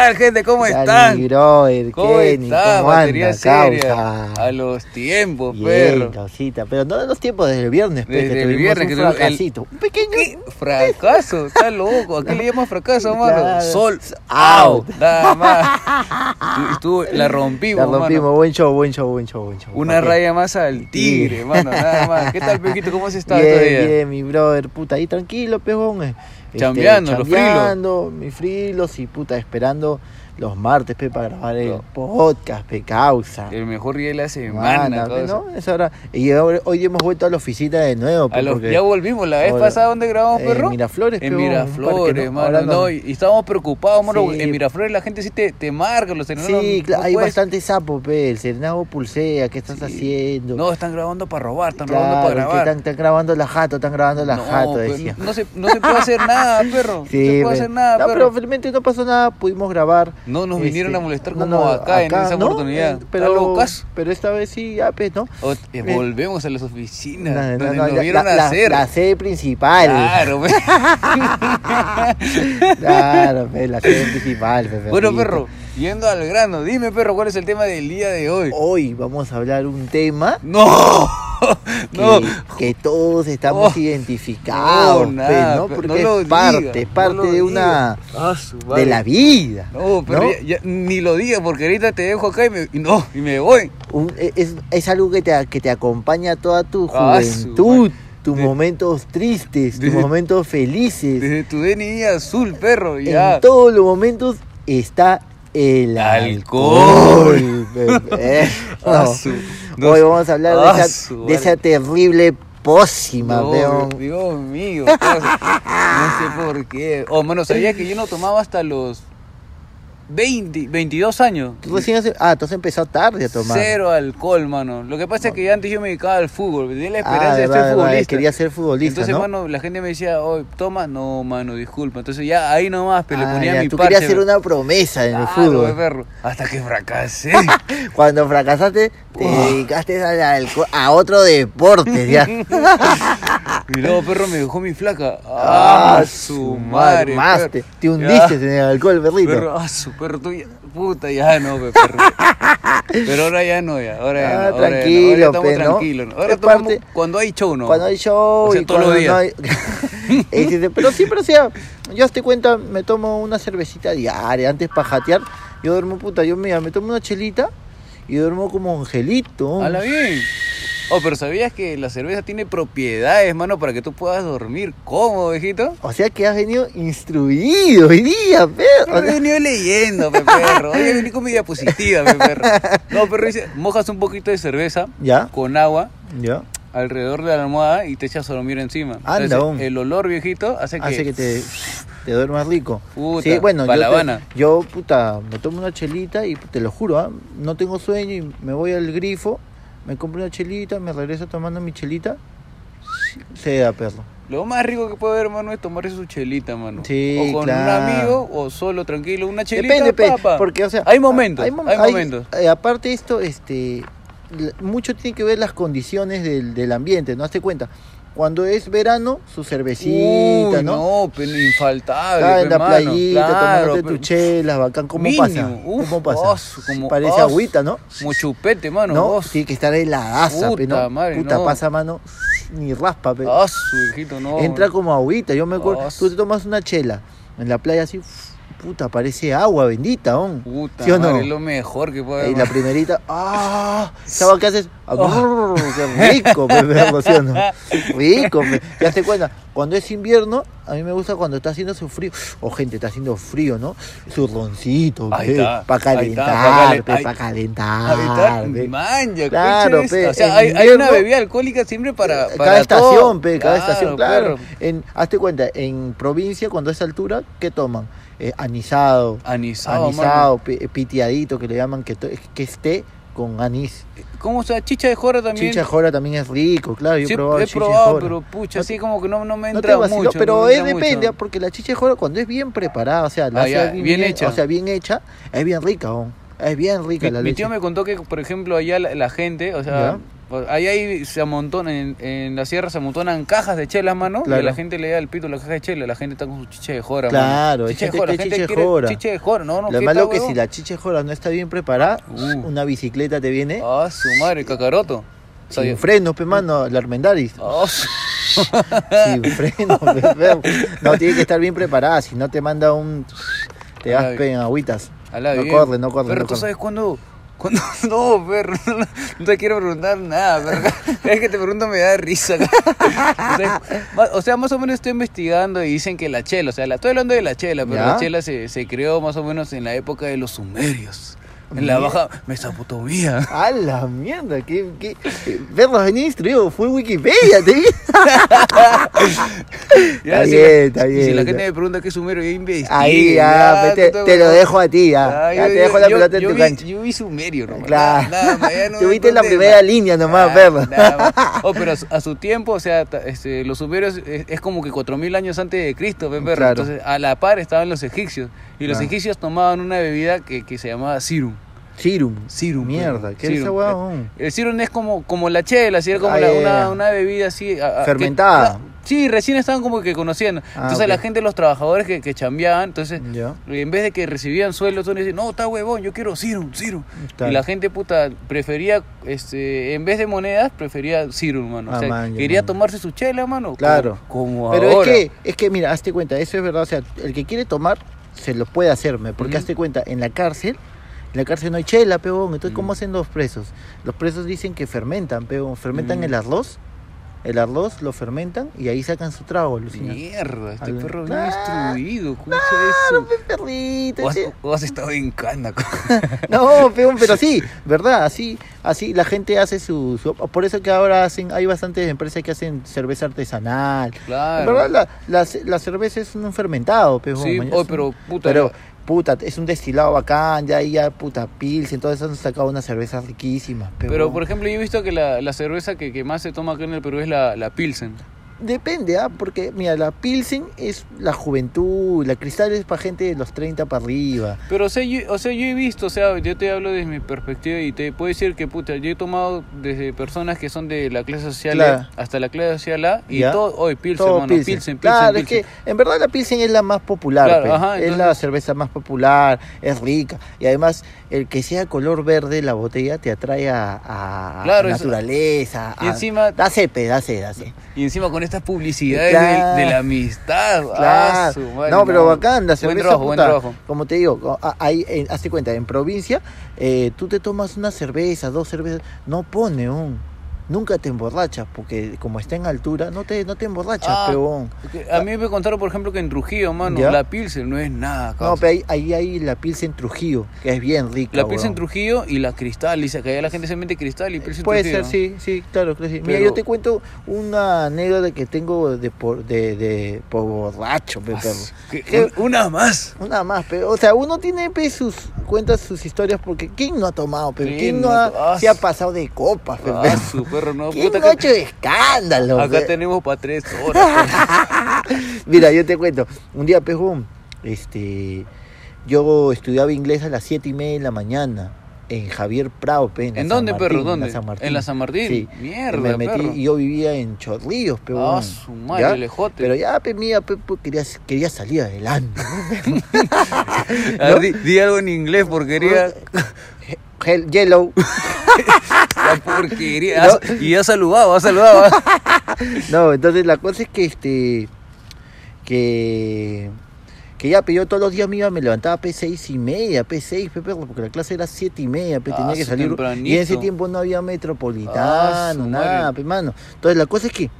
tal, gente? ¿Cómo están? mi brother, ¿Cómo Kenny, estás, ¿cómo batería anda, seria? causa? A los tiempos, Bien, perro. causita, pero no de los tiempos desde el viernes, pe, Desde que el viernes un que tuvimos el- fracasito, un pequeño ¿Qué? Fracaso, está loco. ¿A qué le llamas fracaso, mano? Claro. Sol Out. Nada más. Estuvo- la rompimos, la rompimos, mano. buen show, buen show, buen show, buen show. Una raya más al tigre, mano. Nada más. ¿Qué tal, Pejito? ¿Cómo has estado Bien, todavía? bien, mi brother, puta, ahí tranquilo, pejón. Eh. Este, Chambeando, los frilos. chambeando, mis frilos y puta, esperando los martes, pe, para grabar el No. podcast, pe, causa. El mejor día de la semana. Pe. ¿no? Es hora. Y ahora- hoy hemos vuelto a la oficina de nuevo, pe, A los- porque- ya volvimos. La vez Ahora- pasada, ¿dónde grabamos, en perro? Miraflores, En pe, un Miraflores, ¿no? mano. Ahora No, no- y, y estábamos preocupados, mano. Sí. En Miraflores la gente sí te, te marca, los serenados. Sí, claro, hay puedes- bastante sapo, pe. El Serenado pulsea, ¿qué estás Sí. haciendo? No, están grabando para robar, están Claro, grabando para que grabar. Están, están grabando la jato, están grabando la no, jato, decía. no, se, no se puede hacer nada, perro. Sí, no se puede hacer nada, perro. pero felizmente no pasó nada, pudimos grabar. No nos vinieron Este, a molestar no, como no, acá, en esa ¿no? oportunidad. Eh, pero, esta vez sí, ya, pues, ¿no? O- eh, Me- volvemos a las oficinas. Donde nos la, vieron la- la- hacer. la sede principal. Claro, pe. Claro, pe, la sede principal. pe, Bueno, perro, yendo al grano, dime, perro, ¿cuál es el tema del día de hoy? Hoy vamos a hablar un tema ¡No! que, ¡No! que todos estamos Oh, identificados, no, pe, nada, ¿no? pe- Porque no es parte, diga, no parte lo de diga. una Ah, su de la vida. No, pero ¿no? Ya, ya ni lo digas porque ahorita te dejo acá y me, no, y me voy. Un- es, es algo que te, que te acompaña toda tu Ah, su juventud, tus De- momentos tristes, tus Desde- momentos felices. Desde tu DNI azul, perro, ya. En todos los momentos está el Alcohol. No. Hoy vamos a hablar de, esa, de terrible pócima, peón. Dios mío, perro. no sé por qué. Oh, mano, sabía que yo no tomaba hasta los 20, 22 años. Tú recién hace- ah, tú has empezado tarde a tomar. Cero alcohol, mano. Lo que pasa es que antes yo me dedicaba al fútbol. Tenía la Ah, esperanza de verdad, ser verdad, futbolista. Quería ser futbolista, Entonces, ¿no? mano, la gente me decía, oh, toma, no, mano, disculpa. Entonces ya ahí nomás, pero le Ah, ponía ya, mi tú parche. querías hacer una promesa en el fútbol. perro. Hasta que fracasé. Cuando fracasaste, te dedicaste al alcohol- a otro deporte, ya. y luego, perro, me dejó mi flaca. Ah, su madre. Te, te hundiste en el alcohol, perrito. Perro, ah, su perro, tú ya, puta, ya no, pe, perro. Pero ahora ya no, ya, ahora ya Ah, no. Ahora ya no, ahora tranquilo, ya estamos pe, ¿no? tranquilos. ¿no? Ahora Es tomamos parte- cuando hay show, ¿no? Cuando hay show O sea, y todos los cuando días. no hay... Pero siempre, o sea, yo te cuenta, me tomo una cervecita diaria, antes para jatear, yo duermo, puta, yo mira, me tomo una chelita y duermo como angelito. Habla bien. Oh, pero ¿sabías que la cerveza tiene propiedades, mano, para que tú puedas dormir cómodo, viejito? O sea que has venido instruido hoy día, perro. He venido leyendo, pe, perro. Hoy he venido con mi diapositiva, pe, perro. No, perro, dice, mojas un poquito de cerveza ya, con agua ya. alrededor de la almohada y te echas a dormir encima. Anda, Entonces, el olor, viejito, hace que... Hace que te, te duermas rico. Puta, sí, bueno, yo, te- yo, puta, me tomo una chelita y te lo juro, ¿ah? no tengo sueño y me voy al grifo, me compro una chelita, me regreso tomando mi chelita, se da perro. Lo más rico que puede haber, hermano, es tomarse su chelita, mano. Sí, o con claro. un amigo o solo, tranquilo, una chelita, Depende, pe, papa. porque, o sea, Hay momentos, hay, mom- momentos. eh, aparte esto, este, mucho tiene que ver las condiciones del, del ambiente, ¿no? Hazte cuenta. Cuando es verano, su cervecita, Uy, ¿no? no, pero infaltable, Ah, pe, en la playita, claro, tomándote pe- tu chela, bacán, ¿cómo Mínimo, pasa? uf, ¿Cómo pasa? oso, como Parece oso. agüita, ¿no? Como chupete, mano, no, tiene que estar heladaza, pe, Puta ¿no? madre, Puta no. pasa, mano, ni raspa, pe. Ah, su hijito, no. Entra como agüita, yo me acuerdo, Ah, tú te tomas una chela en la playa así, uf, puta, parece agua bendita, ¿on? Puta ¿Sí o no? madre, es lo mejor que puede Y la primerita, ¡ah! ¿Sabes qué haces? ¡Qué rico, pe, perro, ¿sí o no? Rico, pe. Ya te cuenta, cuando es invierno, a mí me gusta cuando está haciendo su frío. O gente, está haciendo frío, ¿no? Su roncito, Ahí está, para calentar, para calentar. Ahí está, pe. manja, Claro, pe. O sea, hay, hay una bebida alcohólica siempre para, para cada estación, todo. pe, cada estación, claro. En, hazte cuenta, en provincia, cuando es altura, ¿qué toman? Eh, anisado, Anisado, anisado, pi- pitiadito, que le llaman que, que esté con anís. ¿Cómo se Chicha de jora también. Chicha jora también es rico, claro, yo Sí, he probado he chicha probado, jora. pero pucha, No así como que no, no me No entra vacilo, mucho. pero no es depende, mucho. porque la chicha jora cuando es bien preparada, o sea, la Ah, ya, bien hecha. o sea, bien hecha, es bien rica, ¿no? es bien rica Mi, la mi leche. tío me contó que, por ejemplo, allá la, la gente, o sea, Ya. Pues, Ahí, ahí se amontonan, en, en la sierra se amontonan cajas de chelas, mano. Y Claro. a la gente le da el pito la caja de chela. La gente está con su chiche de jora, Claro, mano. Chiche de jora. que La gente chiche jora. chiche de jora. No, no, Lo ¿qué malo tal, que si la chiche jora no está bien preparada, Uh. una bicicleta te viene Ah, su madre, cacaroto. Sin frenos, pe mano, la Armendaris. Ah, su- Sin frenos, pe. No, tiene que estar bien preparada, si no te manda un... Te das en agüitas. No corre, no corre, Pero no tú corre. sabes cuándo. Cuándo- No, perro, no, no te quiero preguntar nada, perro. Es que te pregunto me da risa. O sea, ma- o sea, más o menos estoy investigando y dicen que la chela, o sea, la, estoy hablando de la chela, pero ¿Ya? la chela se, se creó más o menos en la época de los sumerios, en la baja Mesopotamia. A la mierda, que, que verlos venía instruido, fue Wikipedia, te vi. Ya, Está si bien, la- está y Si bien. la gente me pregunta qué es sumerio, yo investigo. Ahí ya, te, tú te lo dejo a ti, ya. Ah, Ya yo- te dejo la yo- pelota en tu vi- cancha. Yo vi sumerio, nomás. Claro. Nada, más, ya no Tú me viste la primera más. línea nomás, Ah, perro. Oh, pero a su, a su tiempo, o sea, este, los sumerios es, es como que 4000 años antes de Cristo, pe, perro. Claro. Entonces, a la par estaban los egipcios. Y los egipcios tomaban una bebida que, que se llamaba sirum. Sirum. Sirum. Mierda. ¿qué es esa huevón? El sirum es como, como la chela, así, era como Ah, la- una, una bebida así. a- a- que- Fermentada. sí, recién estaban como que conociendo. Ah, entonces la gente, los trabajadores que, que chambeaban, entonces Ya. en vez de que recibían sueldo, tú le dices, no, está huevón, yo quiero Sirum, Sirum. Y la gente, puta, prefería, este, en vez de monedas, prefería Sirum, mano. O Ah, sea, man, ya, quería man. tomarse su chela, mano. Claro. Como, como Pero ahora. es que, es que, mira, hazte cuenta, eso es verdad. O sea, el que quiere tomar, se lo puede hacerme. Porque hazte cuenta, en la cárcel, en la cárcel no hay chela, peón. Entonces, ¿cómo Mm. hacen los presos? Los presos dicen que fermentan, peón. Fermentan el arroz. El arroz lo fermentan y ahí sacan su trago, alucina. Mierda, este Al- perro bien Claro. instruido. ¿Cómo Claro, pe, perrito. eso? O has, estado en cana. No, peón, pero sí, ¿verdad? Así, así la gente hace su, su- Por eso que ahora hacen, hay bastantes empresas que hacen cerveza artesanal. Claro. Verdad, la, la, la cerveza es un fermentado, peón. Sí, oh, pero puta. Pero, puta, es un destilado bacán, ya ahí ya, puta, Pilsen, entonces han sacado unas cervezas riquísimas. Pero, Pero, por ejemplo, yo he visto que la, la cerveza que, que más se toma acá en el Perú es la, la Pilsen. Depende, ¿ah? Porque, mira, la Pilsen es la juventud, la Cristal es para gente de los 30 para arriba. Pero, o sea, yo, o sea, yo he visto, o sea, yo te hablo desde mi perspectiva y te puedo decir que, puta, yo he tomado desde personas que son de la clase social Claro. E hasta la clase social A y Ya. todo, hoy Pilsen, Todo mano, Pilsen. Pilsen, Pilsen, claro, Pilsen. es que en verdad la Pilsen es la más popular, Claro, ajá, es la cerveza más popular, es rica. Y además, el que sea color verde la botella te atrae a, Claro, naturaleza. Y a- encima- Da sed, pe, da sed, da sed. Y encima con estas publicidades Claro. de, de la amistad. Ah, Claro. su madre, no, pero bacán, la Buen cerveza buen trabajo. Como te digo, ahí, en- hazte cuenta, en provincia, eh, tú te tomas una cerveza, dos cervezas, no pone un. Nunca te emborrachas, porque como está en altura, no te, no te emborrachas, Ah, peón. A mí me contaron, por ejemplo, que en Trujillo, mano, ¿Ya? la Pilsen no es nada. No, pero ahí, ahí hay la Pilsen Trujillo, que es bien rica. La Pilsen. Trujillo y la Cristal. Dice que allá la gente se mete Cristal y Pilsen Puede Trujillo. ser, sí, sí, claro sí. Mira, yo te cuento una anécdota que tengo de por, de, de, por borracho, pe, perro. que- ¿Qué? un- Una más. Una más, pero, o sea, uno tiene pe, sus cuentas sus historias porque ¿quién no ha tomado? Pero ¿Quién ¿quién no ha, ah, se ha pasado de copas? pe, Ah? perro, no. ¿Quién puta, no acá, hecho escándalo? acá pe? tenemos para tres horas. Mira, yo te cuento. Un día, pejón, este, yo estudiaba inglés a las siete y media de la mañana en Javier Prado, pe, en, ¿En dónde, Martín, perro? en ¿Dónde? la San Martín. En la San Martín. Sí. Mierda, me metí, perro. y yo vivía en Chorrillos, pe, Ah, su madre, ¿Ya? lejote. Pero ya, pe, mía, pe, pues, quería, quería salir adelante. A ver, di, di algo en inglés, porquería. Hell, yellow. La porquería. Y ya saludaba, ha saludado. No, entonces la cosa es que este que que ya, pero yo todos los días me iba, me levantaba a P6 y media, P6, pe, perro, porque la clase era siete y media, pe, Ah, tenía que salir. Y en ese tiempo no había metropolitano, Ah, nada, pe, mano. Entonces la cosa es que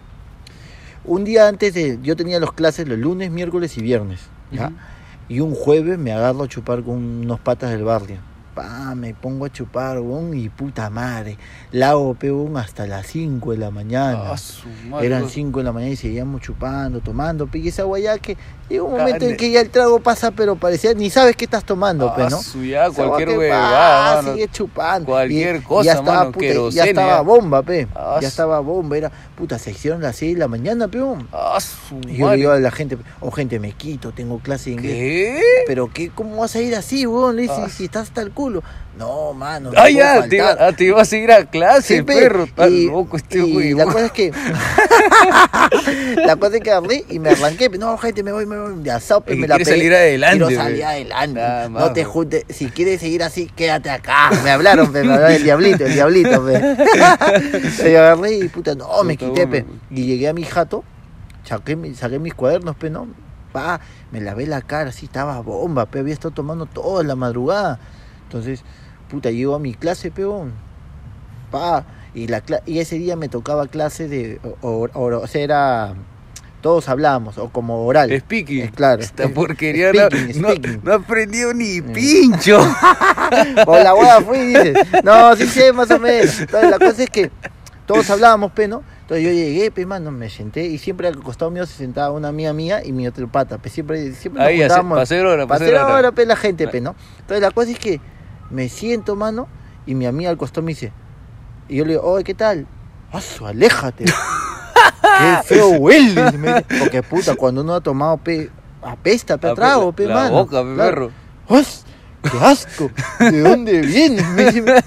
un día antes de, yo tenía los clases los lunes, miércoles y viernes. Y un jueves me agarro a chupar con unos patas del barrio. Pa, me pongo a chupar, weón, y puta madre. La hago, weón, hasta las 5 de la mañana. Ah, su madre. Eran 5 de la mañana y seguíamos chupando, tomando, pe, y esa guayá que llega un momento Carne. en que ya el trago pasa, pero parecía, ni sabes qué estás tomando, pe, Ah, ¿no? ya, Esa cualquier huevada, mano. sigue chupando. Cualquier Y- y cosa, ya estaba, mano, puta, ya estaba bomba, pe. Ah, ya estaba bomba, era, puta, se hicieron las 6 de la mañana, pe. weón. Ah, su Y yo le digo a la gente, o gente, me quito, tengo clase de inglés. ¿Qué? Pero qué, ¿cómo vas a ir así, weón? Le dice, Ah. si estás hasta el culo. No, mano. no Ah, ya, te iba, faltar. ah, te iba a seguir a clase, Sí, perro. Está loco este güey. La cosa es que. la cosa es que agarré y me arranqué. No, gente, me voy, me voy. De asado, pues, me la pegué. salir adelante, Quiero salir adelante. No te juntes. Si quieres seguir así, quédate acá. Me hablaron, pe, me hablaron el diablito, el diablito, pe. y agarré y puta, no, me quité, pe. Y llegué a mi jato, saqué, saqué mis cuadernos, pe, ¿no? Pa, me lavé la cara, así estaba bomba, pe. Había estado tomando toda la madrugada. Entonces, puta, llego a mi clase, peón. Pa, y, la, y ese día me tocaba clase de. O, o- o- o sea, era. Todos hablábamos, o como oral. Speaking. Eh, claro. Esta Eh, porquería speaking, no, speaking. no aprendió ni Mm. pincho. O la hueá fui y dices, no, sí sé, más o menos. Entonces la cosa es que todos hablábamos, pe, ¿no? Entonces yo llegué, pe, mano, me senté y siempre al costado mío se sentaba una amiga mía y mi otro pata, pe, siempre, siempre Ahí, hace- juntábamos. hacer hora, hora. hora, pe, la gente, pe, ¿no? Entonces la cosa es que me siento, mano, y mi amiga al costado me dice, y yo le digo, oye, ¿qué tal? Asu, aléjate. Qué feo dice. Porque puta, cuando uno ha tomado, pe, apesta, pe, trago, pe, la mano. boca, pe, Claro. perro. ¡As! ¡Qué asco! ¿De dónde vienes?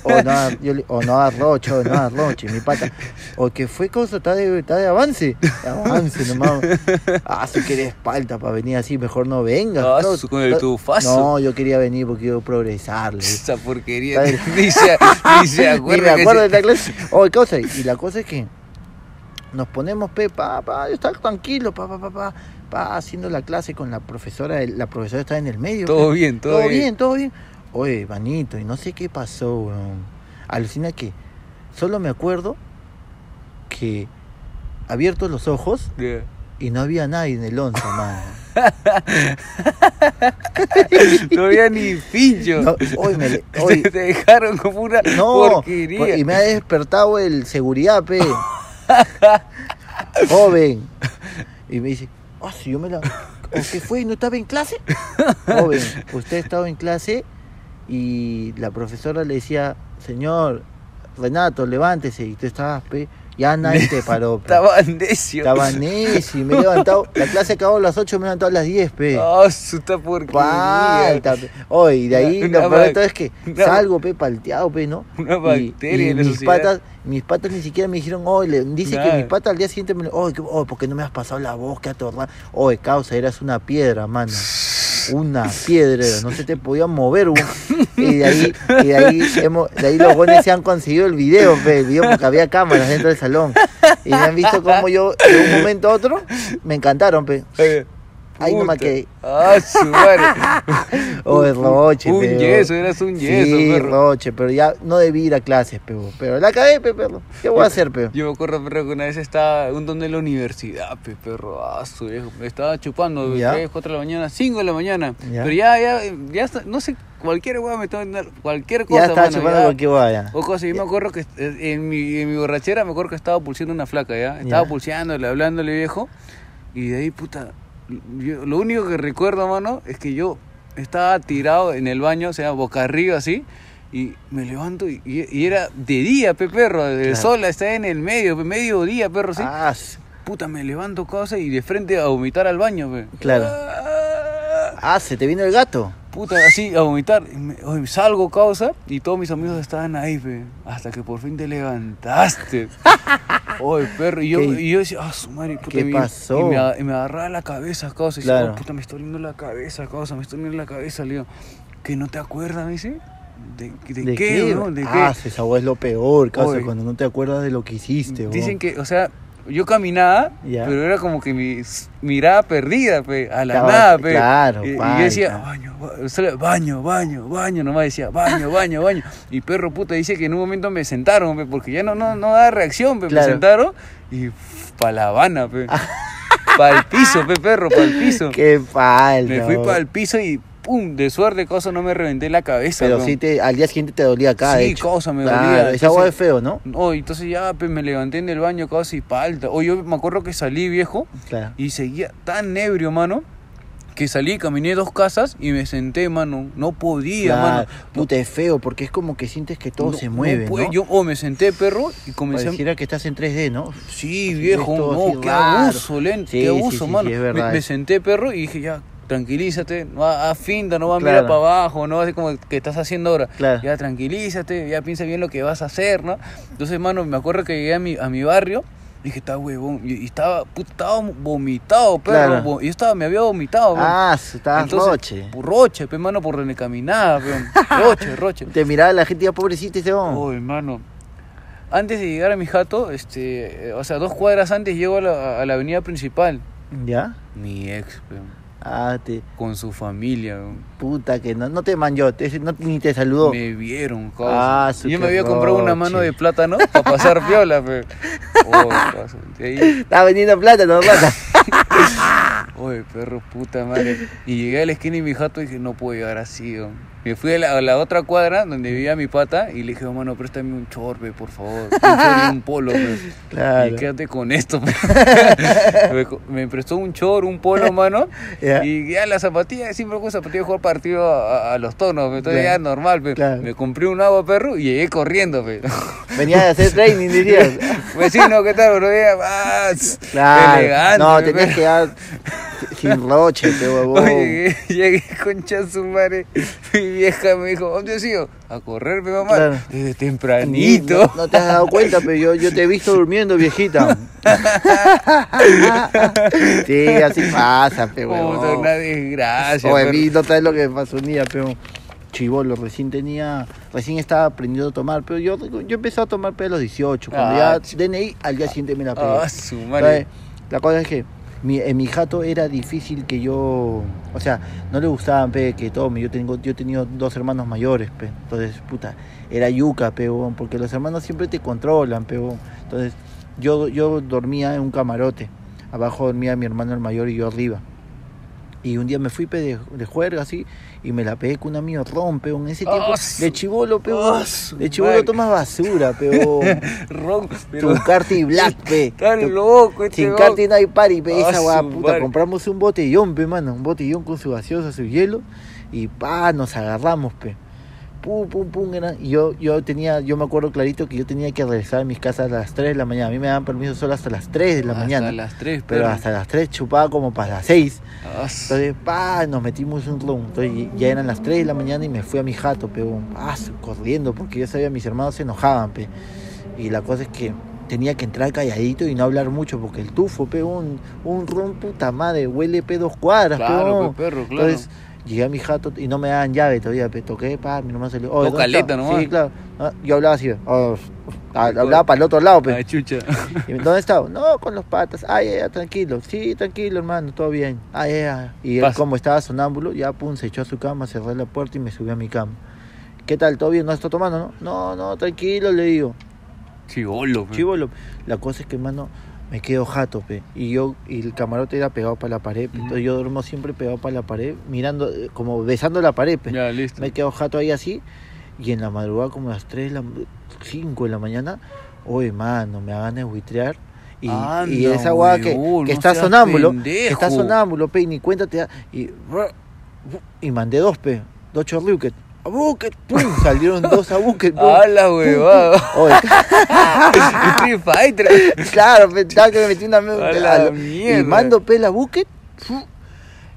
O no, yo le, o no arrocho, o no arrocho, y mi pata. O que fue cosa, está de, está de avance. Avance nomás. Ah, si quieres palta para venir así, mejor no vengas. Ah, su- con el tufazo. No, yo quería venir porque quiero progresar. Esa porquería. Ni se, ni se acuerda. me acuerdo se- de la clase. Oh, ¿qué cosa? Y la cosa es que nos ponemos, pe, pa, pa, yo estaba tranquilo, pa, pa, pa, pa, pa, haciendo la clase con la profesora. La profesora estaba en el medio. Todo pe. bien, todo todo bien. bien, todo bien. Oye, Vanito, y no sé qué pasó, weón. Alucina que solo me acuerdo que abiertos los ojos y no había nadie en el once, mano. No había ni pincho. No, hoy me le- Te- hoy- te dejaron como una No, porquería. y me ha despertado el seguridad, pe. Joven. Y me dice, ah, si yo me la... ¿O qué fue? ¿No estaba en clase? Joven, usted estaba en clase y la profesora le decía, señor Renato, levántese. Y tú estabas, pe. Ya nadie te paró, pe. Estaba necio. Estaba necio me he levantado. La clase acabó a las 8, me he levantado a las 10, pe. Ah, su porquería. Falta, pe. Oye, y de ahí Una- lo peor de bac- todo es que una- salgo, pe, palteado, pe, ¿no? Una bacteria y, en mis sociedad. patas, mis patas ni siquiera me dijeron, oye, le- dice que mis patas al día siguiente me que- oye, ¿por qué no me has pasado la voz? Qué atorrado. Oye, causa, eras una piedra, mano. Una piedra, no se te podía mover. weón. Y de ahí, y de ahí, hemos, de ahí los buenos se han conseguido el video, pe, el video porque había cámaras dentro del salón. Y me han visto como yo, de un momento a otro, me encantaron, pe. Ahí nomás puta. quedé. Ah, su madre. Oh, el roche, Un pero- yeso, eras un yeso, sí, perro. roche, pero ya no debí ir a clases, pero, pero la cagué, pe, perro. ¿Qué voy a hacer, pe? Yo me acuerdo, perro, que una vez estaba un don de la universidad, pe, perro, ah, su viejo. Me estaba chupando, Ya. 3, 4 de la mañana, 5 de la mañana. Ya. Pero ya, ya, ya, está- no sé, cualquier weá me estaba cualquier cosa, Ya estaba mano, chupando ya. cualquier vaya. O cosa, yo me acuerdo que eh, en mi, en mi borrachera me acuerdo que estaba pulseando una flaca, ¿ya? Estaba Ya. pulseándole, hablándole viejo. Y de ahí, puta, yo- lo único que recuerdo, mano, es que yo estaba tirado en el baño, o sea, boca arriba así. Y me levanto y, era de día, pe perro. El Claro. sol está en el medio, pe, medio día, perro, sí. Ah, Puta, me levanto, cosa, y de frente a vomitar al baño, pe. Claro. Ah, ah, se te vino el gato. Puta, así a vomitar. Y me- oye, salgo, causa, y todos mis amigos estaban ahí, pe, hasta que por fin te levantaste. Oye, perro, y yo, ¿Qué? y yo decía, ah, su madre, puta, ¿Qué y- pasó? Y me, a- y me agarraba la cabeza, causa, y decía, Claro. oh, puta, me está doliendo la cabeza, causa, me está doliendo la cabeza, le digo, ¿que no te acuerdas, me dice? ¿De, de, qué, weón? ¿De ah, qué? esa es lo peor, causa, Oye. cuando no te acuerdas de lo que hiciste, Dicen que, o sea, yo caminaba, pero era como que mi mirada perdida, pe, a la nada, pe. claro, y, y yo decía, baño, baño, baño, baño, nomás decía, baño, baño, baño. Y perro puta dice que en un momento me sentaron, pe, porque ya no, no, no da reacción, pe, Claro. me sentaron y pa' la Habana, pe. pa' el piso, pe, perro, pa' el piso. Qué falta. Me fui el piso y pum, de suerte, cosa, no me reventé la cabeza. Pero sí, te, al día siguiente te dolía acá, de Sí, hecho. cosa, me Claro, dolía. Esa hueá es feo, ¿no? No, entonces ya pues, me levanté en el baño casi palta. O yo me acuerdo que salí viejo Claro. y seguía tan ebrio, mano, que salí, caminé dos casas y me senté, mano. No podía, Claro. mano. Puta, es feo porque es como que sientes que todo No- se mueve, ¿no? puede. Yo oh, me senté, perro, y comencé a... Pareciera que estás en 3D, ¿no? Sí, viejo, no, qué abuso, lento, Sí, qué abuso, sí, mano. sí, es me, senté, perro, y dije, ya, tranquilízate, no finta, no va a mirar para abajo, no así como que estás haciendo ahora. Claro. Ya tranquilízate, ya piensa bien lo que vas a hacer, ¿no? Entonces, mano, me acuerdo que llegué a mi, a mi barrio. y Dije, está huevón. Y, estaba, puta, estaba vomitado, perro. Claro. Yo estaba, me había vomitado, weón. Ah, estabas Entonces, roche. pu- Roche, pe, mano, por donde caminaba, weón. Roche, roche. Te miraba la gente ya pobrecita ese hombre. Oh, hermano. Antes de llegar a mi jato, este, o sea, dos cuadras antes llego a la, a la avenida principal. ¿Ya? Mi ex, weón, Ah, te, con su familia, puta que no, no te manchó, te- no, ni te saludó. Me vieron, causa. Ah, su Yo me había comprado una mano de plátano para pasar viola, pe. Oh, causa, de ahí, Estaba vendiendo plata, no plata. oye, perro, puta madre. Y llegué a la esquina de mi jato y dije, no puedo llegar así. Me fui a la, a la otra cuadra donde vivía mi pata y le dije, oh, mano, préstame un chorbe, por favor. Un un polo, pe. Claro. Y quédate con esto. pe. me, prestó un chor, un polo, mano. Y ya las zapatillas, siempre con zapatillas jugar partido a, los tonos. pe. Entonces Claro. ya normal. pe. Claro. Me compré un agua, perro, y llegué corriendo. Pe. Venía a hacer training, dirías. Vecino, ¿qué tal? Bro? Vas. Claro. Elegante. no, pe, tenías pe. que dar sin roche, te huevón. Llegué, llegué madre. Mi vieja me dijo, ¿dónde has ido? A correr, mi mamá. Claro. Desde tempranito. No, no te has dado cuenta, pero yo, yo te he visto durmiendo, viejita. sí, así pasa, pe Puta, una desgracia. Oye, perro. vi, no sabes lo que me pasó un día, pero chivolo, recién tenía, recién estaba aprendiendo a tomar, pero yo, yo empecé a tomar pe a los 18, cuando Ah, ya DNI, al día siguiente me la pegué. Ah, su madre. La cosa es que mi, en mi jato era difícil que yo, o sea, no le gustaban pe, que tome, yo tengo, yo he tenido dos hermanos mayores, pe, entonces, puta, era yuca, pe, huevón, porque los hermanos siempre te controlan, pe, huevón. entonces, yo, yo dormía en un camarote, abajo dormía mi hermano el mayor y yo arriba. Y un día me fui pe, de, de juerga así y me la pegué con un amigo rompe en ese tiempo su- de chivolo pe, huevón. su de chivolo tomas basura pe, huevón. Ron, pero carti black pe está Tu- loco este sin ron. y no hay party, pe, esa weá, su puta, compramos un botellón, pe, mano, un botellón con su gaseosa, su hielo, y pa, nos agarramos, pe. Pum, pum, pum, era- y yo, yo tenía, yo me acuerdo clarito que yo tenía que regresar a mis casas a las 3 de la mañana, a mí me daban permiso solo hasta las 3 de la Hasta mañana, las 3, pero hasta las 3 chupaba como para las 6, Ah, su- entonces, pa, nos metimos un ron, entonces ya eran las 3 de la mañana y me fui a mi jato, pe, un paso, corriendo, porque yo sabía mis hermanos se enojaban, pe, y la cosa es que tenía que entrar calladito y no hablar mucho, porque el tufo, pe, un, un ron puta madre, huele pe dos cuadras, Claro, pe, perro, claro. Entonces, llegué a mi jato y no me daban llave todavía, pe, toqué, pa, mi mamá salió, "Oye, Todo ¿dónde está?". caleta nomás. Sí, claro, Ah, yo hablaba así, "Oh, ah, hablaba para el otro lado, pe. Ah, chucha. ¿Y ¿Dónde estaba? No, con los patas. Ay, ya, tranquilo. Sí, tranquilo, hermano, todo bien. Ay, ya, ya. Y él, Pasa. como estaba sonámbulo, ya, pum, se echó a su cama, cerré la puerta y me subí a mi cama. ¿Qué tal? ¿Todo bien? ¿No está tomando, no? No, no, tranquilo, le digo. Chivolo, pe. Chivolo. La cosa es que, hermano, me quedo jato, pe. Y yo, y el camarote era pegado para la pared, pe. Entonces yo duermo siempre pegado para la pared, mirando, eh, como besando la pared, pe. Ya, listo. Me quedo jato ahí así. Y en la madrugada, como a las 3, la, 5 de la mañana, oye, mano, me hagan de buitrear. Y, y Anda, esa guada que, que está sonámbulo, que está sonámbulo, pe, y ni cuenta te da. Y, y mandé dos, pe, dos chorriuques. A bucket, pum, salieron dos a bucket, pum. ¡A la huevada! Street Fighter. claro, estaba que me metí una la mierda. Y mando pe la bucket, fu,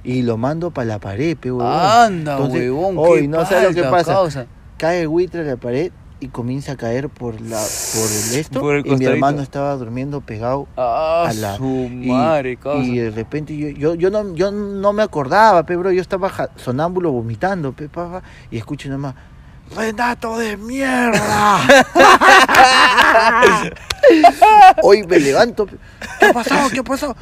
y lo mando para la pared, pe, huevón. Anda, Entonces, huevón. qué no sabes lo que pasa. causa. cae el buitre a la pared y comienza a caer por la por el esto Por el y mi hermano estaba durmiendo pegado Ah, a la su y, madre, y de repente yo, yo, yo no yo no me acordaba pe bro yo estaba sonámbulo vomitando pe papá y escucho nada más Renato de mierda hoy me levanto pe, ¿qué ha pasado? ¿qué ha pasado?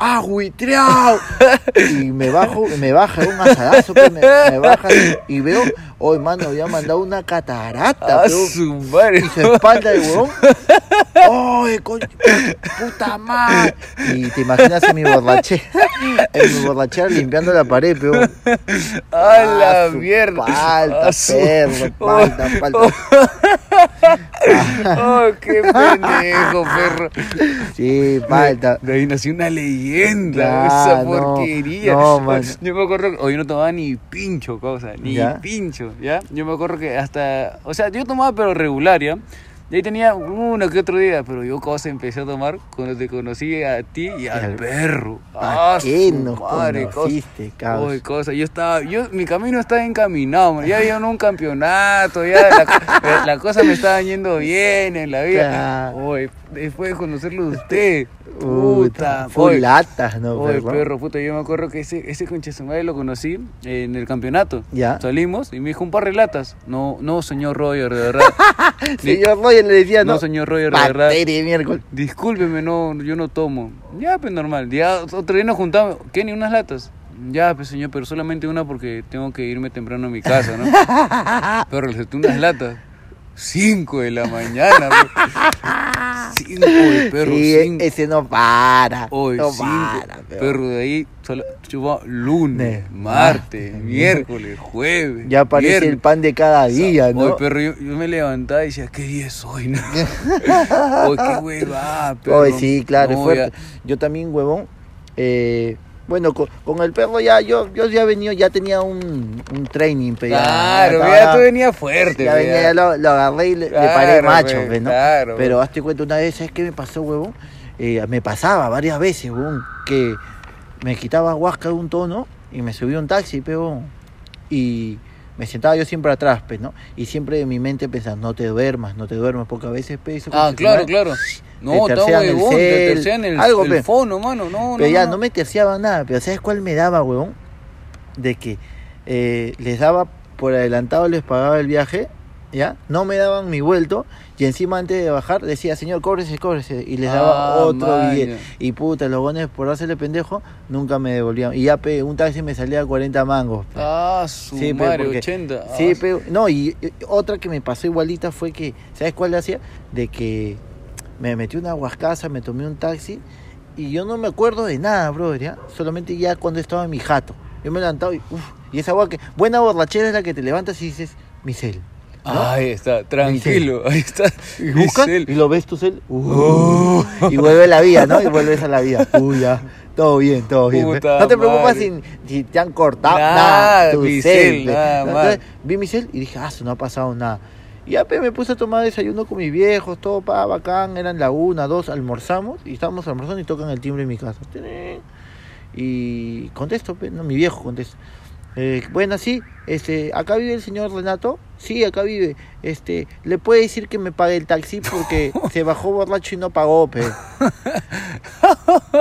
¡Ah! Y me bajo, me baja un asadazo, pe, me, me baja y veo, hoy mano, había mandado una catarata, Ah, su madre. y su espalda de huevón. ¡Ay, coño! ¡Puta madre! Y te imaginas en mi borrachera, en mi borrachera limpiando la pared, peón. ¡A la Ah, mierda! Falta, Ah, perro, falta, falta. ¡Oh, qué pendejo, perro! Sí, falta. De ahí nació una leyenda, esa no, porquería. no, man. Yo me acuerdo que hoy no tomaba ni pincho, cosa, ni ¿Ya? pincho, ¿ya? Yo me acuerdo que hasta, o sea, yo tomaba pero regular, ¿ya? Y ahí tenía uno que otro día, pero yo cosa empecé a tomar cuando te conocí a ti y al perro. ¿A Ah, qué nos madre, conociste, cabrón? Uy, cosa, yo estaba, yo, mi camino estaba encaminado, man. ya había un campeonato, ya la, la- cosa me estaba yendo bien en la vida. Uy, después de conocerlo de usted, Puta, uy, latas, ¿no, uy, perro? perro, puta, yo me acuerdo que ese, ese concha su madre lo conocí en el campeonato. Ya. Salimos y me dijo un par de latas. No, no, señor Roger, de verdad. Señor Roger le decía, ¿no? No, señor Roger, de verdad. Miércoles. Discúlpeme, no, yo no tomo. Ya, pues normal. Ya otro día nos juntamos. ¿Qué? ¿Ni unas latas? Ya, pues señor, pero solamente una porque tengo que irme temprano a mi casa, ¿no? pero le acepté unas latas. Cinco de la mañana, bro. Cinco de perro, sí, cinco. ese no para. Hoy, no cinco. para, perro. perro, de ahí solo chupaba lunes, Ne- martes, martes, miércoles, jueves. Ya parece viernes. el pan de cada día, ¿no? Oye, perro, yo, yo me levantaba y decía, ¿qué día es hoy? no? Oye, qué hueva, perro. Oye, sí, claro, es No, fuerte. ya- Yo también, huevón. eh, bueno, con, con el perro ya, yo, yo ya venía, ya tenía un, un training, pero ya- Claro, estaba- ya tú venías fuerte. Ya pe, venía, ya lo, lo agarré y le, le Claro, paré macho, pe, pe, ¿no? claro, Pero pe. hazte cuenta una vez, ¿sabes qué me pasó, huevón? Eh, me pasaba varias veces, huevón, que me quitaba huasca de un tono y me subía un taxi, pe, huevón. Y me sentaba yo siempre atrás, pe, ¿no? Y siempre en mi mente pensaba, no te duermas, no te duermas, porque a veces, pe, eso Ah, claro, claro. No, te tercean el te cel, tercean el, algo, el pe. fono, mano. No, Pero no, ya no. no me terciaban nada, pero ¿sabes cuál me daba, huevón? De que eh, les daba por adelantado, les pagaba el viaje, ¿ya? No me daban mi vuelto y encima antes de bajar decía, señor, cóbrese, cóbrese. Y les daba Ah, otro billete. Y puta, los gones por hacerle pendejo nunca me devolvían. Y ya, pe, un taxi me salía a 40 mangos. pe. Ah, su Sí, pe, madre, porque- 80. Sí, Ah, pero no, y, y otra que me pasó igualita fue que, ¿sabes cuál le hacía? De que me metí una huascaza, me tomé un taxi y yo no me acuerdo de nada, brother, ¿ya? Solamente ya cuando estaba en mi jato. Yo me he levantado y, uff, y esa agua que, buena borrachera es la que te levantas y dices, mi cel. ¿No? Ahí está, tranquilo, ahí está. Y buscas Giselle. y lo ves tu cel, uh, y vuelve la vida, ¿no? Y vuelves a la vida. Uy, ya, todo bien, todo bien. Puta No te preocupas si, si te han cortado Nada, nada, tu mi cel. nada Entonces, vi mi cel y dije, ah, eso no ha pasado nada. Y ya pe, me puse a tomar desayuno con mis viejos, todo pa, bacán, eran la una, dos, almorzamos y estábamos almorzando y tocan el timbre en mi casa. Y contesto, no, mi viejo contesta. Eh, bueno, sí, este, acá vive el señor Renato. Sí, acá vive. Este, le puede decir que me pague el taxi porque se bajó borracho y no pagó, pe.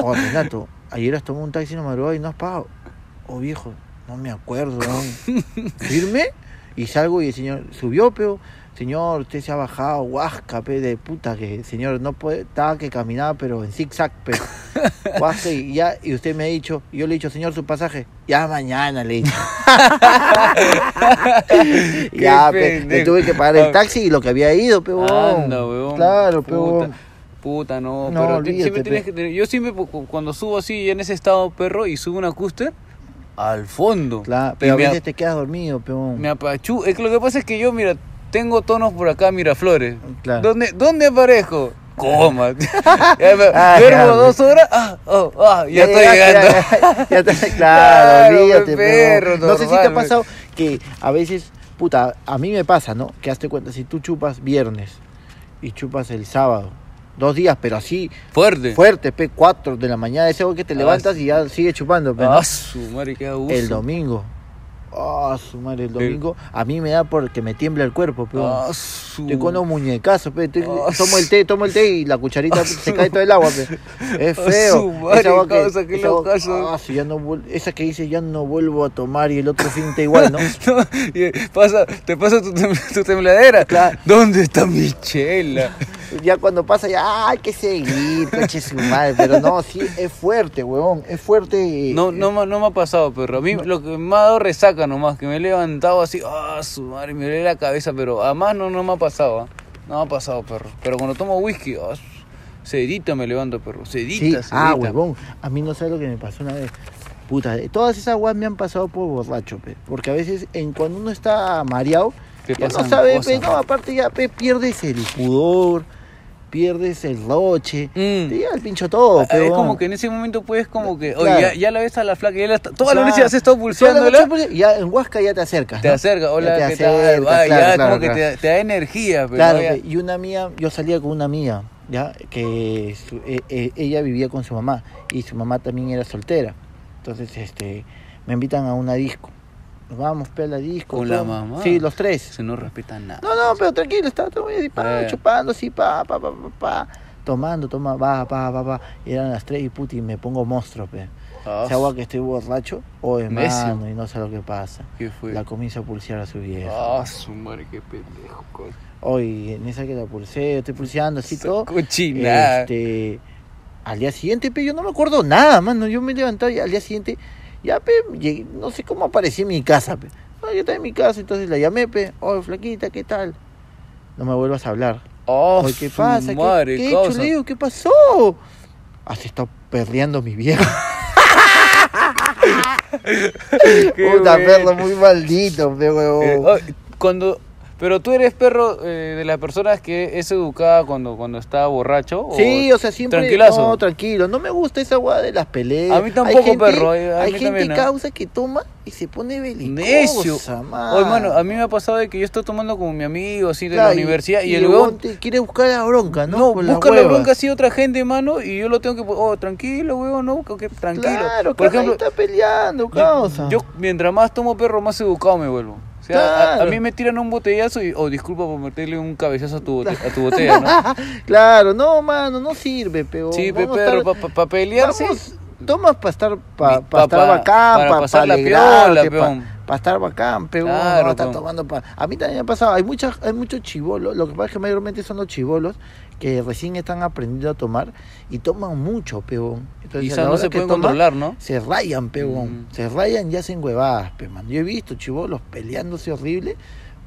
Oh, Renato, ayer has tomado un taxi en la madrugada y no has pagado. Oh, viejo, no me acuerdo. ¿no? ¿Firme? Y salgo y el señor subió, pero señor, usted se ha bajado, huasca, pe, de puta, que el señor no puede, estaba que caminaba, pero en zigzag, pe. Huasca, y ya, y usted me ha dicho, y yo le he dicho, señor, su pasaje, ya mañana le he dicho. Ya, pe, le tuve que pagar el Ah. taxi y lo que había ido, pe. Anda, weón. Claro, pe, puta, huevón. puta, no, No, pero olvídate, siempre tienes que yo siempre cu- cu- cuando subo así en ese estado perro y subo una cúster al fondo. Claro, pero a veces te quedas dormido, peón. me apachu, es que lo que pasa es que yo mira, tengo tonos por acá Miraflores. Claro. ¿Dónde dónde aparezco? Coma. Ah, duermo dos horas. Ah, oh, ah, ya, estoy llegando. Ya, ya está- claro, Claro, olvídate, perro, No sé si te ha normal, pasado que a veces, puta, a mí me pasa, ¿no? Que hazte cuenta, si tú chupas viernes y chupas el sábado, dos días, pero así Fuerte. fuerte, pe, cuatro de la mañana, ese que te Ah, levantas sí. y ya sigue chupando, pe, ¿no? Ah, su madre, qué abuso. El domingo. Ah, su madre, el domingo. A mí me da porque me tiembla el cuerpo, peón. Ah, su... Estoy con unos muñecazos, pe. Estoy- Ah, tomo el té, tomo el té y la cucharita se cae todo el agua, pe. Es Ah, feo. su madre, Esa agua que, causa, esa agua- locazo. ah, si ya no vuel- esa que dice ya no vuelvo a tomar y el otro fin está igual, ¿no? No, y pasa, te pasa tu, tem- tu tembladera. Claro. ¿Dónde está mi chela? Ya cuando pasa ya ah, hay que seguir, coche su madre, pero no, sí es fuerte, huevón, es fuerte. No, no, me- no me ha pasado, perro. A mí lo que me ha dado resaca nomás, que me he levantado así, ah, su madre, me duele la cabeza, pero además no, no me ha pasado, ¿ah? No me ha pasado, perro. Pero cuando tomo whisky, ah, su- sedita me levanto, perro. Sedita, Sí, sedita. ah, huevón, a mí no sé lo que me pasó una vez. Puta, eh, todas esas aguas me han pasado por borracho, pe, porque a veces en cuando uno está mareado, ya no pasan sabe, cosas, pe, no, aparte ya pe, pierdes el pudor, pierdes el roche, Mm. te llega el pincho todo, Ah, pero es como que en ese momento puedes como que, oye, ya, ya la ves a la flaca, ya la está, toda la noche has estado pulseándola, ya en Huasca ya te acercas. te ¿no? acerca, Ya hola, te ¿qué tal? acercas, Va, claro, ya como que te, te da energía, pero Claro, ya- pe, y una amiga, yo salía con una amiga, ya, que su- eh, eh, ella vivía con su mamá y su mamá también era soltera. Entonces, este, me invitan a una disco. Nos vamos, pe, a la disco. ¿Con la todo. mamá? Sí, los tres. se no respeta nada. No, no, pero tranquilo, estaba todo así, pa, Eh. chupando así, pa, pa, pa, pa, pa, tomando, toma, va, pa, pa, pa. Y eran las tres y puti, me pongo monstruo, pe. Ah, Se agua que estoy borracho, o Necio. hermano, y no sé lo que pasa. ¿Qué fue? La comienzo a pulsear a su vieja. Ah, su madre, qué pendejo. cosa. Hoy, en esa que la pulseo, estoy pulseando así todo. Cochinada. Este, al día siguiente, pe, yo no me acuerdo nada, mano. Yo me levantaba y al día siguiente, ya, pe, llegué- no sé cómo aparecí en mi casa, pe. No, yo estaba en mi casa, entonces la llamé, pe. Oye, flaquita, ¿qué tal? No me vuelvas a hablar. Oh, Oye, ¿qué pasa? ¿Qué, madre, ¿qué he causa. hecho, Leo? ¿Qué pasó? Has estado perreando mi vieja. Qué Puta perro muy maldito, pe, huevón. Eh, oh, cuando, pero tú eres perro eh, de las personas que es educada cuando, cuando está borracho. Sí, o sea, siempre. tranquilazo. No, tranquilo. No me gusta esa guada de las peleas. A mí tampoco, hay gente, perro, eh, hay gente también, ¿ah? causa que toma y se pone belicosa, Necio. man. Oye, mano, a mí me ha pasado de que yo estoy tomando con mi amigo así de Claro, la universidad y, el huevón huevón te quiere buscar la bronca, ¿no? no, busca la bronca así otra gente, mano, y yo lo tengo que oh, tranquilo, huevón, no, que tranquilo. Claro, Por ejemplo, está peleando, yo, causa. yo mientras más tomo perro, más educado me vuelvo. O a- a, mí me tiran un botellazo y, oh, disculpa por meterle un cabezazo a tu, bote- a tu botella, ¿no? claro, no, mano, no sirve, pero. Sí, pe, vamos a perro, estar- para pelearse. Vamos, tomas para estar, pa, Pa- pa estar pa- bacán, para para pasar la piola, peón. para estar bacán, pero Claro, no estar tomando pa- A mí también me ha pasado, hay muchas, hay muchos chivolos, lo que pasa es que mayormente son los chivolos que recién están aprendiendo a tomar y toman mucho, peón. Entonces, ya no se pueden toman, controlar, ¿no? Se rayan, peón. Mm. Se rayan y hacen huevadas, pe, man. Yo he visto chivolos peleándose horrible.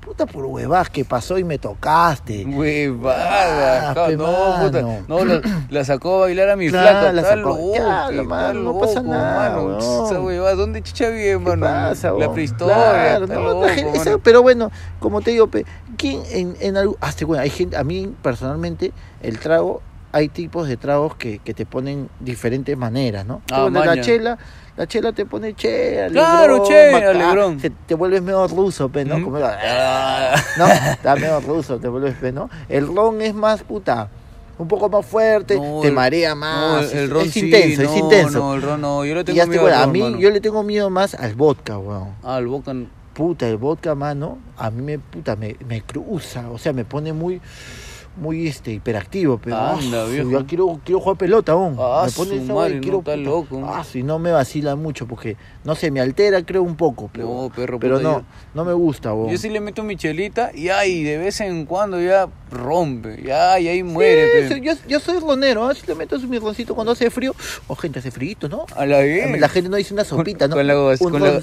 Puta por huevadas que pasó y me tocaste. Huevada, Ah, no, puta, no, la, la sacó a bailar a mi flaca, la sacó. loco, Ya, mano, no pasa nada, mano, esa huevada, ¿dónde chicha ¿Qué mano? pasa, la prehistoria, Claro, no, loco, gente- esa- pero bueno, como te digo, pe, ¿quién en, en algo, hasta bueno, hay gente, a mí personalmente el trago, hay tipos de tragos que, que te ponen diferentes maneras, ¿no? Ah, Bueno, la chela, la chela te pone che, Claro, che, alegrón. Te, te vuelves medio ruso, pe, ¿no? Ujú. Como- Ah. no, está medio ruso, te vuelves, pe, ¿no? El ron es más puta. Un poco más fuerte, No, te el- marea No, más. el, el es, ron es sí, intenso, es no, intenso. No, el ron no, yo le y tengo te, miedo bueno, al a ron, mí, mano. yo le tengo miedo más al vodka, weón. Ah, el vodka, Puta, el vodka, mano, a mí me, puta, me, me cruza, o sea, me pone muy, muy, este, hiperactivo, pero, Anda, ah, yo quiero, quiero jugar pelota, aún. Ah, me pone esa madre, y no, está loco. Ah, si no me vacila mucho, porque, no sé, me altera, creo, un poco, pero, No, perro, pero no, yo- no me gusta, weón. Yo sí le meto mi chelita y ay, de vez en cuando ya rompe, ya, y ahí muere. Sí, yo, yo soy ronero, ¿ah? si le meto mi roncito cuando hace frío, o gente hace frío, ¿no? A la. La gente no dice una sopita, ¿no? con la un con la-.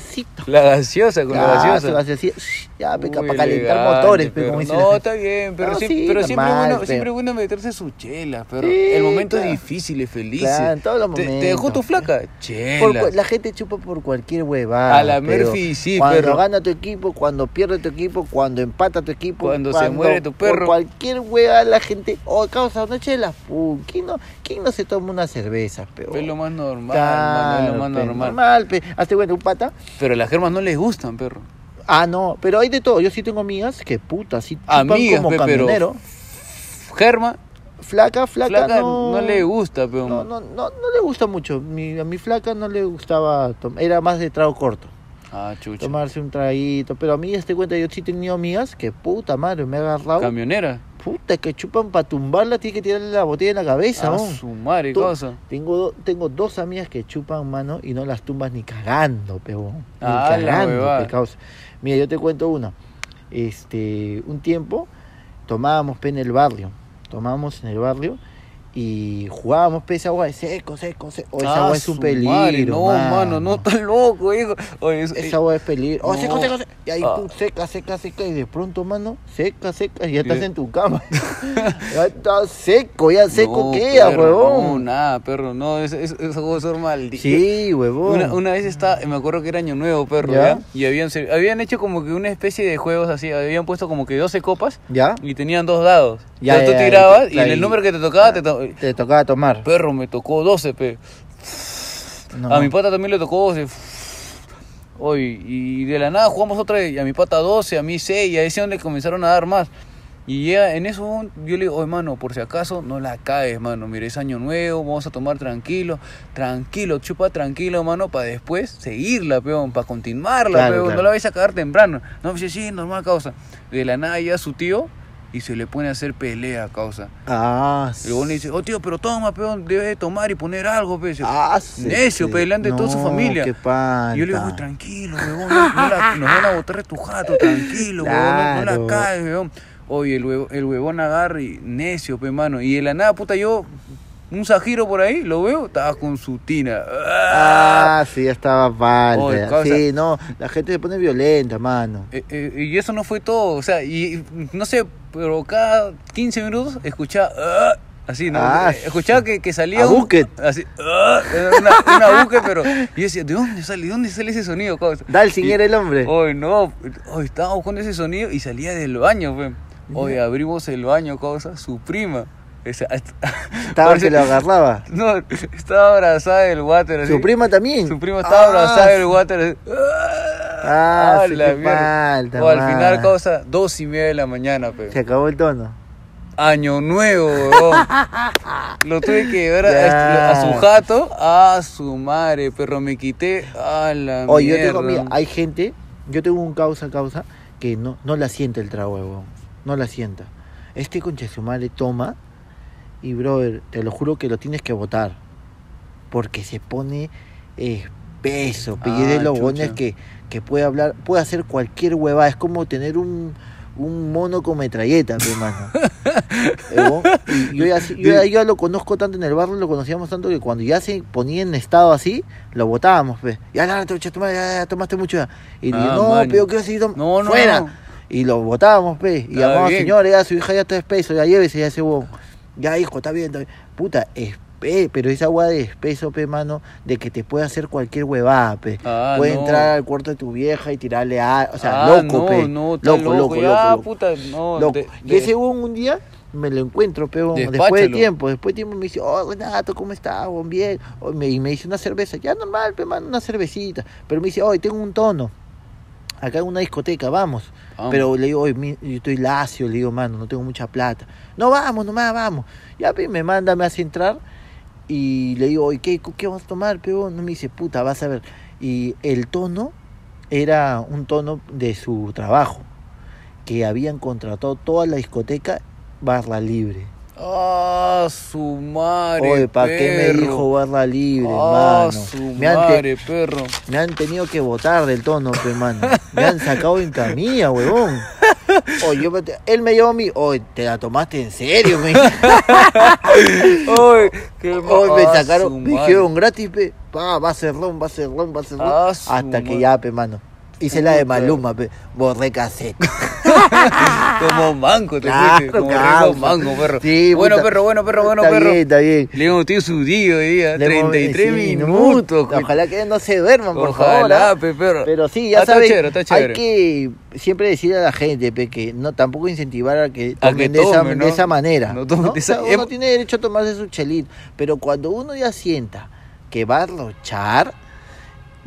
La gaseosa, con la se gaseosa. ya, peca, Uy, para calentar motores, pe, pero como No, está bien, pero, No, sí- sí, pero siempre, bueno, siempre bueno meterse su chela, pero el momento claro. es difícil, es feliz. Claro, en todos los ¿Te, te dejó tu momentos. flaca? Chela. la gente chupa por cualquier huevada. A la pero Murphy, sí, Cuando perro. gana tu equipo, cuando pierde tu equipo, cuando empata tu equipo. Cuando se muere tu Por perro. cualquier huevada la gente. Oh, causa una chela. Pum, ¿quién no, ¿Quién no se toma una cerveza, peor? Es lo más normal, mano, es lo más pe, normal. pe. Hasta bueno, un pata. Pero las germas no les gustan, perro. Ah, no, pero hay de todo. Yo sí tengo amigas que puta, sí chupan Amigas, como pe, pero- camionero. Germa, Flaca, flaca, flaca no, no, le gusta, pero No, no, no, no le gusta mucho. Mi, a mi flaca no le gustaba. Era más de trago corto. Ah, chucha. tomarse un traguito. Pero a mí, este cuenta, yo sí he tenido amigas que puta madre, me ha agarrado. Camionera. Puta, que chupan para tumbarla, tiene que tirarle la botella en la cabeza. Ah, ¿no? su madre, Tú- cosa. Tengo, tengo dos amigas que chupan mano y no las tumbas ni cagando, peón. Ni Ah, cagando, huevada. pe, causa. Mira, yo te cuento una. Este, un tiempo tomábamos pe en el barrio. Tomábamos en el barrio y jugábamos pe, esa agua de seco, seco, seco. Oh, esa Ah, agua es un su peligro. madre, No, mano, no, estás loco, hijo. Oye, Esa agua es peligro. Oh, No. seco, seco, seco. Y ahí Ah. pum, seca, seca, seca. Y de pronto, mano, seca, seca. Y ya estás ¿Qué? en tu cama. ya estás seco, ya seco no, queda, perro, No, huevón. nada, perro, no, es- es- esa cosa es maldita. Sí, huevón. Una, una vez estaba, me acuerdo que era año nuevo, perro, ¿Ya? ¿ya? Y habían, habían hecho como que una especie de juegos así, habían puesto como que 12 copas ¿Ya? y tenían dos dados. Ya, Ya, tú tirabas y claro, en el y- número que te tocaba, te Te tocaba tomar. perro, me tocó 12, pe. No. A mi pata también le tocó 12. Hoy, y de la nada jugamos otra vez, y a mi pata 12, a mí 6, y a ese donde comenzaron a dar más. Y llega, en eso yo le digo, oye, mano, por si acaso no la caes, mano. Mire, es año nuevo, vamos a tomar tranquilo, tranquilo, chupa tranquilo, mano, para después seguirla, peón, para continuarla, Claro, peón. claro. No la vais a cagar temprano. No, me dice, sí, normal, causa. De la nada llega su tío y se le pone a hacer pelea, causa. Ah, Y luego le dice, oh, tío, pero toma, peón, debes de tomar y poner algo, pe. Ah, sí, Necio, sí. pe, delante de toda su familia. qué. Y yo le digo, "Uy, tranquilo, weón, no, no la- nos van a botar de tu jato, tranquilo, weón, no, no Claro. la caes, weón. Oye, el, huevo- el huevón agarra y necio, pe, mano. Y de la nada, puta, yo, un sajiro por ahí, lo veo, estaba con su tina. Ah, sí, ya estaba causa- Sí, no, la gente se pone violenta, mano. Eh, eh, y eso no fue todo, o sea, y no sé, pero cada 15 minutos escuchaba, "Ah", así, ¿no? Ah, Eh, escuchaba que, que salía a un- bucket. así, "Ah", una, una buque, pero yo decía, ¿de dónde sale? ¿De dónde sale ese sonido? causa? Dalsin Y- era el hombre. Hoy no, hoy estaba buscando ese sonido y salía del baño. Hoy abrimos el baño, cosa, su prima. Esa- Estaba que lo agarraba. No, estaba abrazada del water. así. Su prima también. Su prima estaba Ah, abrazada del water. así. Ah, ¡Ah, la falta, O al final, cosa, dos y media de la mañana, pe. Se acabó el tono. Año nuevo, weón. Lo tuve que llevar a, Ya. a su jato, a su madre, perro. Me quité a la Oye, yo mierda. tengo, mira, hay gente, yo tengo un causa, causa, que no, no la siente el trago, huevón. No la sienta. Este concha de su madre toma y, brother, te lo juro que lo tienes que botar. Porque se pone espeso. pe, y es de Ah, los buenos que, que puede hablar, puede hacer cualquier huevada. Es como tener un, un mono con metralleta, pe, mano. Huevón. Y yo, ya, yo lo conozco tanto en el barrio, lo conocíamos tanto que cuando ya se ponía en estado así, lo botábamos, pe. Ya, ya, ya, toma- ya, ya, tomaste mucho ya. Y le Ah, no, man. pero quiero seguir No, no, fuera. no. Y lo botábamos, pe. Y Está llamamos, bien. señores, ya su hija ya está espeso, ya llévese ya ese huevón. Ya, hijo, está bien, está bien. Puta, espe, pero esa agua de espeso, pe, mano, de que te puede hacer cualquier huevada, pe. Ah, puede no. entrar al cuarto de tu vieja y tirarle a. O sea, Ah, loco, no, pe. no, loco, loco, loco, ya, loco, puta, no. Loco. de- y de- ese huevón un día me lo encuentro, pero después de tiempo, después de tiempo me dice, oh Renato, ¿cómo estás? Bien. Oh, me- y me dice una cerveza, ya normal, pe, mano, una cervecita. Pero me dice, hoy tengo un tono. Acá en una discoteca, vamos. Pero le digo, mi- yo estoy lacio, le digo, mano, no tengo mucha plata. No, vamos, nomás, vamos. Ya, pe, me manda, me hace entrar. Y le digo, oye, ¿qué, qué vamos a tomar, peón? No me dice, puta, vas a ver. Y el tono era un tono de su trabajo. Que habían contratado toda la discoteca barra libre. Ah, su madre. Oye, ¿para qué me dijo barra libre, Ah, mano? su Me han, madre, perro. me han tenido que botar del tono, pe, mano. Me han sacado en camilla, huevón. Oye, yo me te- él me llevó a mí, oye, ¿te la tomaste en serio? Me, Oye, qué Oye, me ah, sacaron, me dijeron gratis, pe. Pa, va a ser ron, va a ser ron, va a ser ron. Ah, Hasta que madre. ya, pe, mano. Hice la de. Maluma, pe. Borré cassette. Como manco, te Claro, fuiste. Como causa. rico mango, perro. Sí, bueno, puta. perro, bueno, perro, bueno, está perro. bien, está bien. Le hemos metido su día hoy día. Le hemos- 33 sí, minutos. Ojalá que no se duerman, por Ojalá, favor. ¿ah? pe, perro. Pero sí, ya Ah, está sabes, chévere, está hay chévere. que siempre decirle a la gente pe, que no tampoco incentivar a que A tomen que de, esa, ¿no? de esa manera. No uno em- tiene derecho a tomarse su chelito, pero cuando uno ya sienta que va a rochar,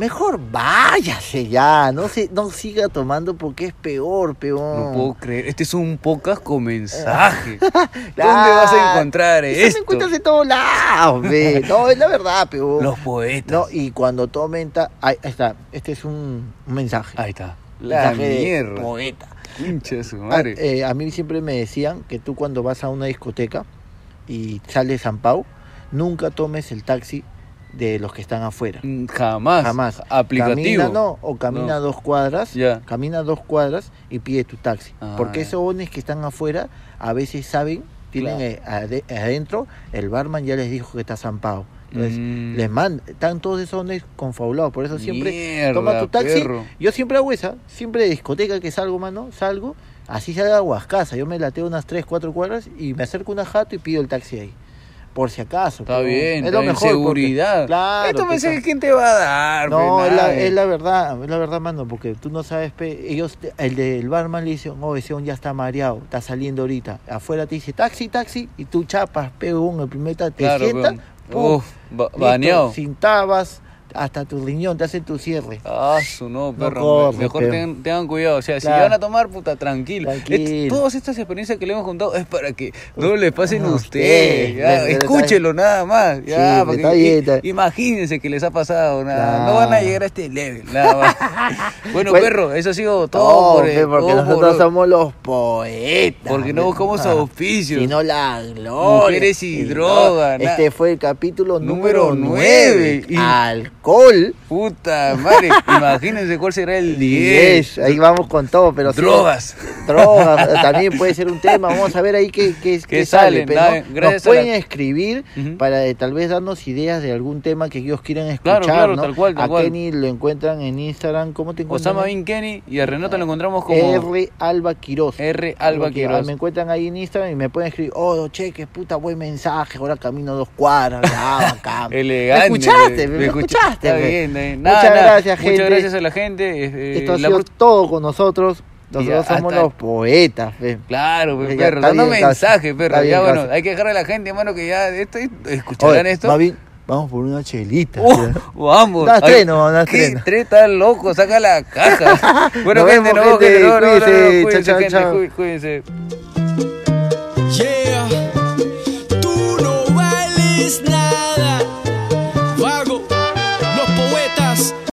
mejor váyase ya, no se, no siga tomando porque es peor, peor. No puedo creer. Este es un podcast con mensaje. ¿Dónde vas a encontrar Eso esto? me encuentras en todos lados, pe. No, es la verdad, peor. Los poetas. No, y cuando tomen, ta- ahí está, este es un, un mensaje. Ahí está. La mensaje de mierda. poeta. Pinche de su Ah, madre. eh, a mí siempre me decían que tú cuando vas a una discoteca y sales de San Pau, nunca tomes el taxi de los que están afuera. Mm, Jamás. Jamás. Aplicativo. Camina, no, o camina No. dos cuadras, camina dos cuadras y pide tu taxi. Ah, Porque esos bones que están afuera a veces saben tienen Claro. eh, ade- adentro, el barman ya les dijo que está zampado. Entonces, Mm. les mandan, están todos esos hombres confabulados, por eso siempre Mierda, toma tu taxi. perro. Yo siempre hago esa, siempre de discoteca que salgo, mano, salgo, así salga a Huascasa, yo me lateo unas 3, 4 cuadras y me acerco una jato y pido el taxi ahí. Por si acaso. Está bien, es lo mejor. porque- seguridad. claro. Esto pensé que quién te va a dar, no, pe, es la, es la verdad, es la verdad, mano, porque tú no sabes, pe, ellos, el del barman le dice, oh, ese ya está mareado, está saliendo ahorita. Afuera te dice, taxi, taxi, y tú chapas, pegón, el primer te Claro, sientas, pe. Uf, ba- baneado. sin tabas, hasta tu riñón, te hacen tu cierre. Ah, su no, perro. Mejor pero- tengan, tengan cuidado. O sea, si van a tomar, puta, tranquilo. Tranquilo. Es- todas estas experiencias que le hemos contado es para que no le pasen a A ustedes. usted, ya, escúchelo nada más. Ya, Sí, porque está bien, está- i- imagínense que les ha pasado. Nada. Claro. No van a llegar a este level. Nada más. bueno, perro, eso ha sido todo. por el- porque nosotros por- somos los poetas. Porque no buscamos Ah, auspicios. Sino la gloria. Mujeres y droga, na- Este fue el capítulo Número número nueve. 9. Y- Alcohol. Puta madre, imagínense cuál será el 10. 10. Ahí vamos con todo, pero sí, Drogas. drogas, también puede ser un tema. Vamos a ver ahí qué, qué, qué sale? pero ¿no? Nos a la- pueden escribir Ujú. para eh, tal vez darnos ideas de algún tema que ellos quieran escuchar. Claro, claro, ¿no? tal cual, tal a cual. Kenny lo encuentran en Instagram. ¿Cómo te encuentran? Osama Bin Kenny y a Renata lo encontramos como R. Alba Quiroz. R. Alba Porque, Quiroz. ah, Me encuentran ahí en Instagram y me pueden escribir, oh, che, qué puta buen mensaje, ahora camino dos cuadras, bacán. Elegante. ¿Me escuchaste? me ¿Me, escucha- escuchaste? Está bien, está bien. Muchas Nada, nada. gracias, gente. Muchas gracias a la gente. eh, Esto ha la sido todo con nosotros. Nosotros Ya, somos hasta- los poetas, fe. Claro, Ya, perro. Dando bien, mensaje, Casa. perro. Bien, Ya, bueno, hay que dejarle a la gente, mano, que ya esto, escucharán Oye, esto. bien, vamos por una chelita. Uh, ¿ya? vamos. Ay, estreno, no ¿Qué estreno. tres tan loco? Saca la caja. bueno, Nos gente, vemos, no, gente. no, no, no, no, Cuídense. cuídense, Chao, gente, chao. cuí- cuídense. Yeah, tú no vales nada.